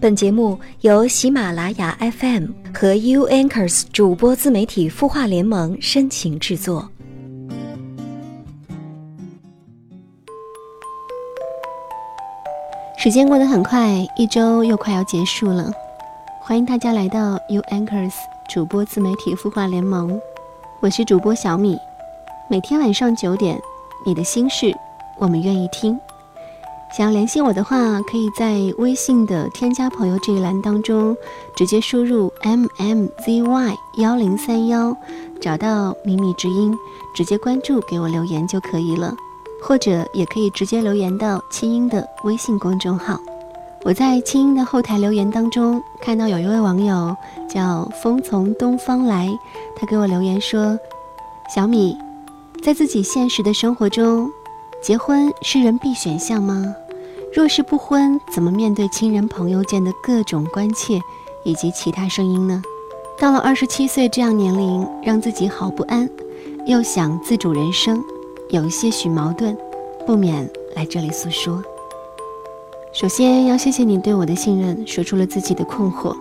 本节目由喜马拉雅 FM 和 U Anchors 主播自媒体孵化联盟深情制作。时间过得很快，一周又快要结束了。欢迎大家来到 U Anchors 主播自媒体孵化联盟，我是主播小米。每天晚上九点，你的心事我们愿意听。想要联系我的话，可以在微信的添加朋友这一栏当中，直接输入 m m z y 幺零三幺，找到秘密之音，直接关注给我留言就可以了。或者也可以直接留言到清音的微信公众号。我在清音的后台留言当中看到有一位网友叫风从东方来，他给我留言说：“小米，在自己现实的生活中。”结婚是人必选项吗？若是不婚，怎么面对亲人朋友间的各种关切以及其他声音呢？到了二十七岁这样年龄，让自己好不安，又想自主人生，有一些许矛盾，不免来这里诉说。首先要谢谢你对我的信任，说出了自己的困惑。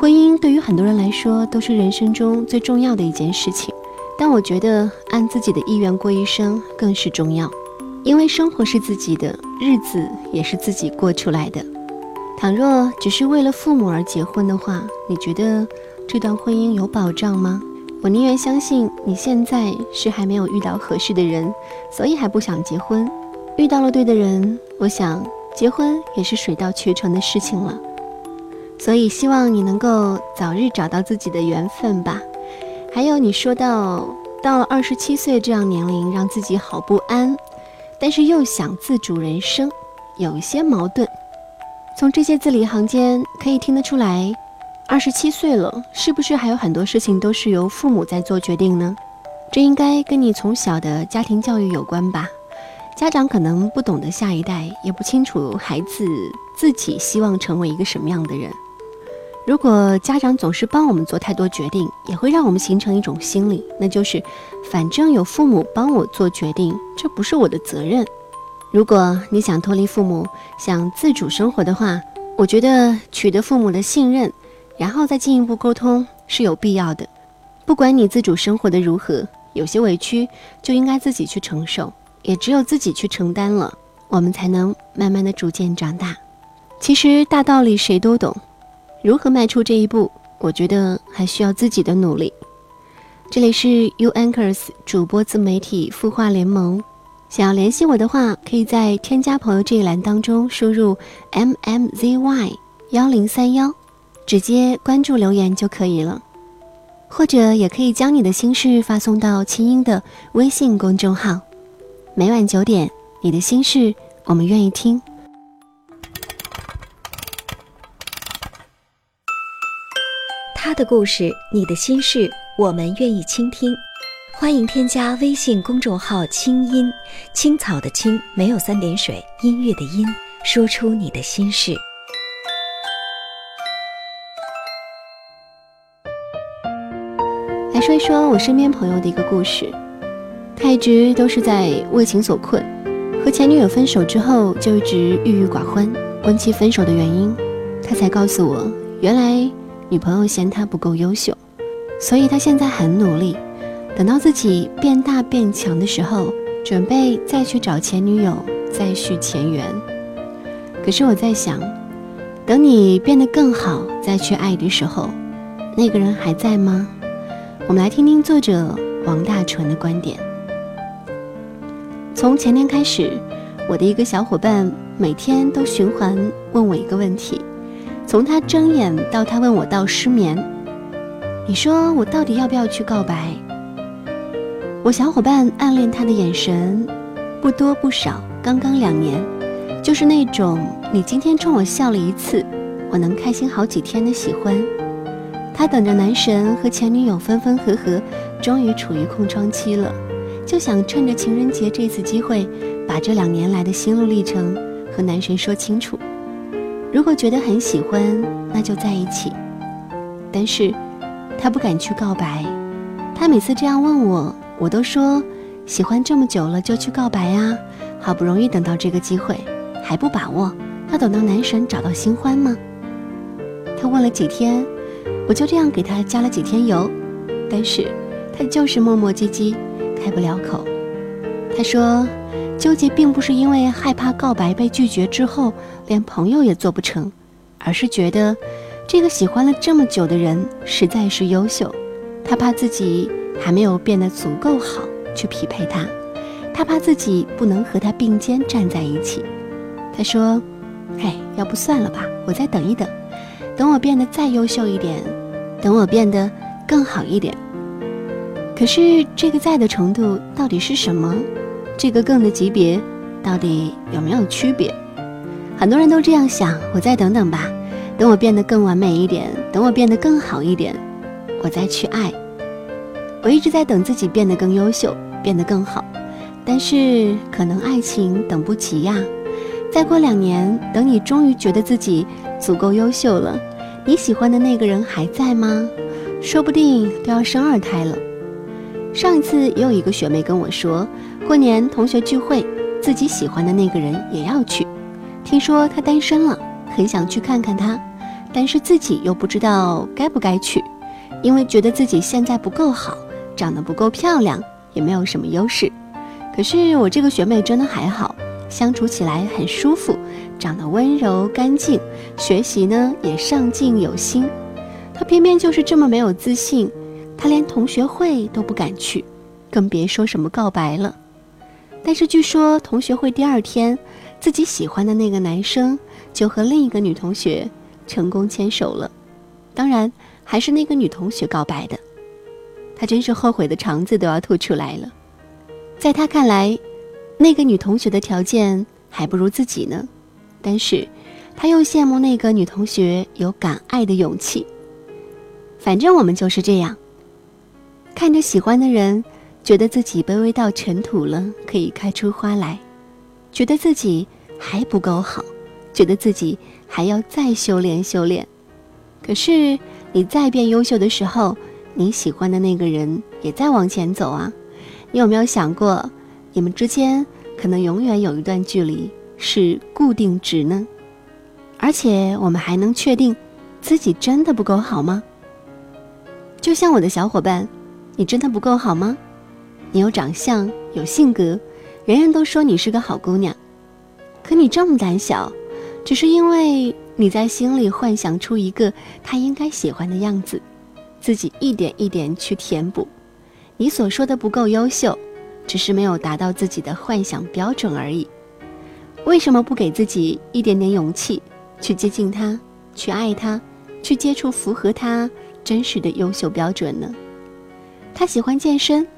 婚姻对于很多人来说都是人生中最重要的一件事情，但我觉得按自己的意愿过一生更是重要。因为生活是自己的，日子也是自己过出来的。倘若只是为了父母而结婚的话，你觉得这段婚姻有保障吗？我宁愿相信你现在是还没有遇到合适的人，所以还不想结婚。遇到了对的人，我想结婚也是水到渠成的事情了。所以希望你能够早日找到自己的缘分吧。还有你说到到了二十七岁这样年龄，让自己好不安。但是又想自主人生，有一些矛盾。从这些字里行间可以听得出来，二十七岁了，是不是还有很多事情都是由父母在做决定呢？这应该跟你从小的家庭教育有关吧？家长可能不懂得下一代，也不清楚孩子自己希望成为一个什么样的人。如果家长总是帮我们做太多决定，也会让我们形成一种心理，那就是反正有父母帮我做决定，这不是我的责任。如果你想脱离父母，想自主生活的话，我觉得取得父母的信任，然后再进一步沟通是有必要的。不管你自主生活的如何，有些委屈就应该自己去承受，也只有自己去承担了，我们才能慢慢的逐渐长大。其实大道理谁都懂。如何迈出这一步？我觉得还需要自己的努力。这里是 U Anchors 主播自媒体孵化联盟，想要联系我的话，可以在添加朋友这一栏当中输入 M M Z Y 幺零三幺，直接关注留言就可以了。或者也可以将你的心事发送到清音的微信公众号，每晚九点，你的心事我们愿意听。的故事，你的心事，我们愿意倾听。欢迎添加微信公众号“清音青草”的青没有三点水，音乐的音，说出你的心事。来说一说我身边朋友的一个故事。他一直都是在为情所困，和前女友分手之后就一直郁郁寡欢。问其分手的原因，他才告诉我，原来。女朋友嫌他不够优秀，所以他现在很努力，等到自己变大变强的时候，准备再去找前女友再续前缘。可是我在想，等你变得更好再去爱的时候，那个人还在吗？我们来听听作者王大纯的观点。从前天开始，我的一个小伙伴每天都循环问我一个问题。从他睁眼到他问我到失眠，你说我到底要不要去告白？我小伙伴暗恋他的眼神，不多不少，刚刚两年，就是那种你今天冲我笑了一次，我能开心好几天的喜欢。他等着男神和前女友分分合合，终于处于空窗期了，就想趁着情人节这次机会，把这两年来的心路历程和男神说清楚。如果觉得很喜欢，那就在一起。但是，他不敢去告白。他每次这样问我，我都说喜欢这么久了就去告白啊！好不容易等到这个机会，还不把握，要等到男神找到新欢吗？他问了几天，我就这样给他加了几天油，但是他就是磨磨唧唧，开不了口。他说，纠结并不是因为害怕告白被拒绝之后连朋友也做不成，而是觉得这个喜欢了这么久的人实在是优秀，他怕自己还没有变得足够好去匹配他，他怕自己不能和他并肩站在一起。他说：“哎，要不算了吧，我再等一等，等我变得再优秀一点，等我变得更好一点。可是这个在的程度到底是什么？这个更的级别到底有没有区别？很多人都这样想，我再等等吧，等我变得更完美一点，等我变得更好一点，我再去爱。我一直在等自己变得更优秀，变得更好，但是可能爱情等不及呀。”再过两年，等你终于觉得自己足够优秀了，你喜欢的那个人还在吗？说不定都要生二胎了。上一次也有一个学妹跟我说，过年同学聚会，自己喜欢的那个人也要去。听说他单身了，很想去看看他，但是自己又不知道该不该去，因为觉得自己现在不够好，长得不够漂亮，也没有什么优势。可是我这个学妹真的还好。相处起来很舒服，长得温柔干净，学习呢也上进有心。她偏偏就是这么没有自信，她连同学会都不敢去，更别说什么告白了。但是据说同学会第二天，自己喜欢的那个男生就和另一个女同学成功牵手了，当然还是那个女同学告白的。他真是后悔的肠子都要吐出来了，在他看来。那个女同学的条件还不如自己呢，但是，他又羡慕那个女同学有敢爱的勇气。反正我们就是这样，看着喜欢的人，觉得自己卑微到尘土了，可以开出花来；觉得自己还不够好，觉得自己还要再修炼修炼。可是你再变优秀的时候，你喜欢的那个人也在往前走啊。你有没有想过，你们之间？可能永远有一段距离是固定值呢，而且我们还能确定自己真的不够好吗？就像我的小伙伴，你真的不够好吗？你有长相，有性格，人人都说你是个好姑娘，可你这么胆小，只是因为你在心里幻想出一个他应该喜欢的样子，自己一点一点去填补。你所说的不够优秀。只是没有达到自己的幻想标准而已。为什么不给自己一点点勇气，去接近他，去爱他，去接触符合他真实的优秀标准呢？他喜欢健身，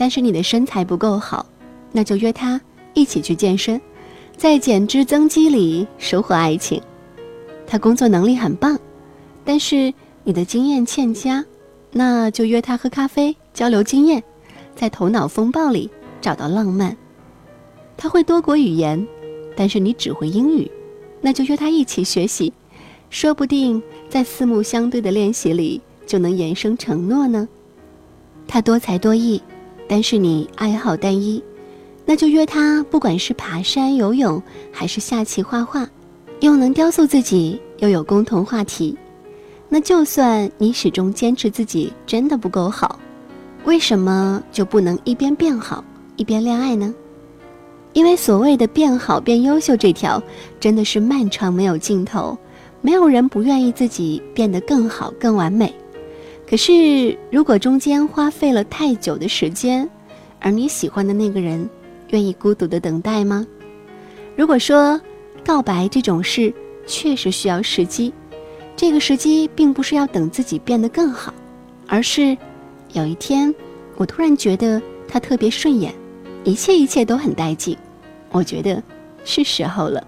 但是你的身材不够好，那就约他一起去健身，在减脂增肌里收获爱情。他工作能力很棒，但是你的经验欠佳，那就约他喝咖啡交流经验。在头脑风暴里找到浪漫。他会多国语言，但是你只会英语，那就约他一起学习，说不定在四目相对的练习里就能延伸承诺呢。他多才多艺，但是你爱好单一，那就约他，不管是爬山、游泳，还是下棋、画画，又能雕塑自己，又有共同话题。那就算你始终坚持自己真的不够好。为什么就不能一边变好一边恋爱呢？因为所谓的变好变优秀这条，真的是漫长没有尽头。没有人不愿意自己变得更好更完美。可是如果中间花费了太久的时间，而你喜欢的那个人愿意孤独的等待吗？如果说告白这种事确实需要时机，这个时机并不是要等自己变得更好，而是。有一天，我突然觉得他特别顺眼，一切一切都很带劲，我觉得是时候了。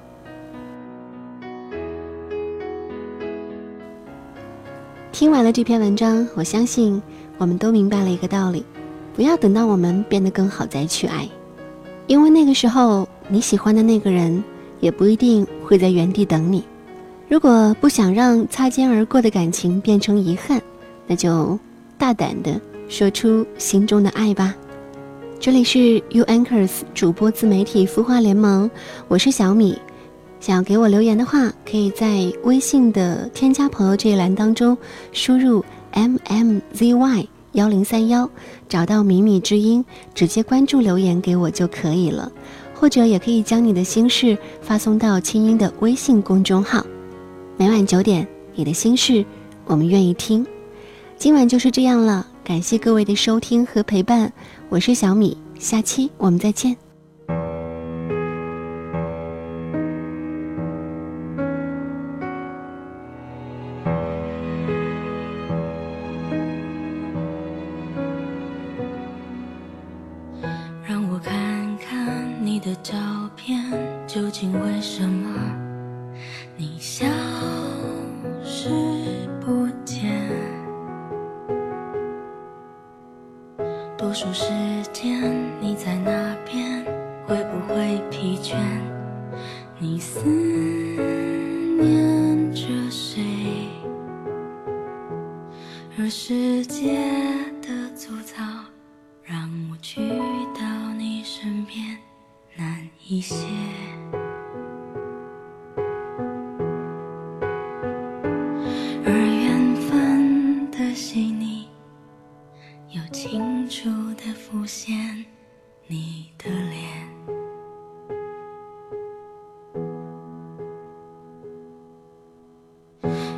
听完了这篇文章，我相信我们都明白了一个道理：不要等到我们变得更好再去爱，因为那个时候你喜欢的那个人也不一定会在原地等你。如果不想让擦肩而过的感情变成遗憾，那就大胆的。说出心中的爱吧。这里是 U Anchors 主播自媒体孵化联盟，我是小米。想要给我留言的话，可以在微信的添加朋友这一栏当中输入 m m z y 幺零三幺，找到米米之音，直接关注留言给我就可以了。或者也可以将你的心事发送到清音的微信公众号。每晚九点，你的心事，我们愿意听。今晚就是这样了，感谢各位的收听和陪伴，我是小米，下期我们再见。世界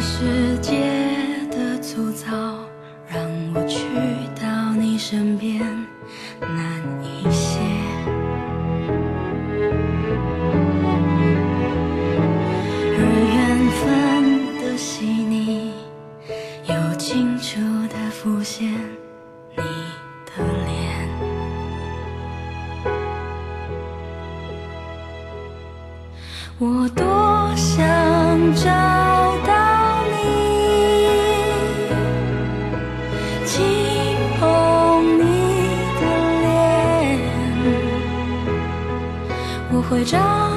世界。会张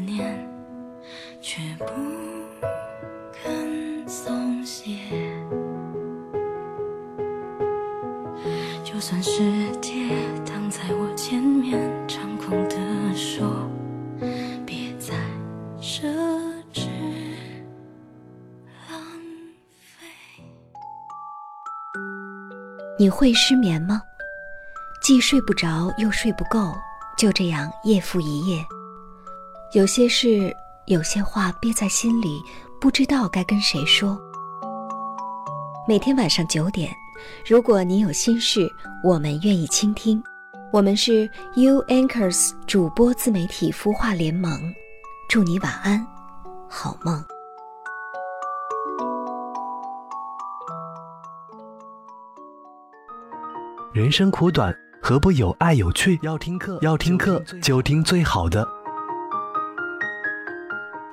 念，却不肯松懈。就算世界挡在我前面，猖狂地说，别再奢侈浪费。你会失眠吗？既睡不着，又睡不够，就这样夜复一夜。有些事，有些话憋在心里，不知道该跟谁说。每天晚上九点，如果你有心事，我们愿意倾听。我们是 U Anchors 主播自媒体孵化联盟，祝你晚安，好梦。人生苦短，何不有爱有趣？要听课，要听课就听最好的。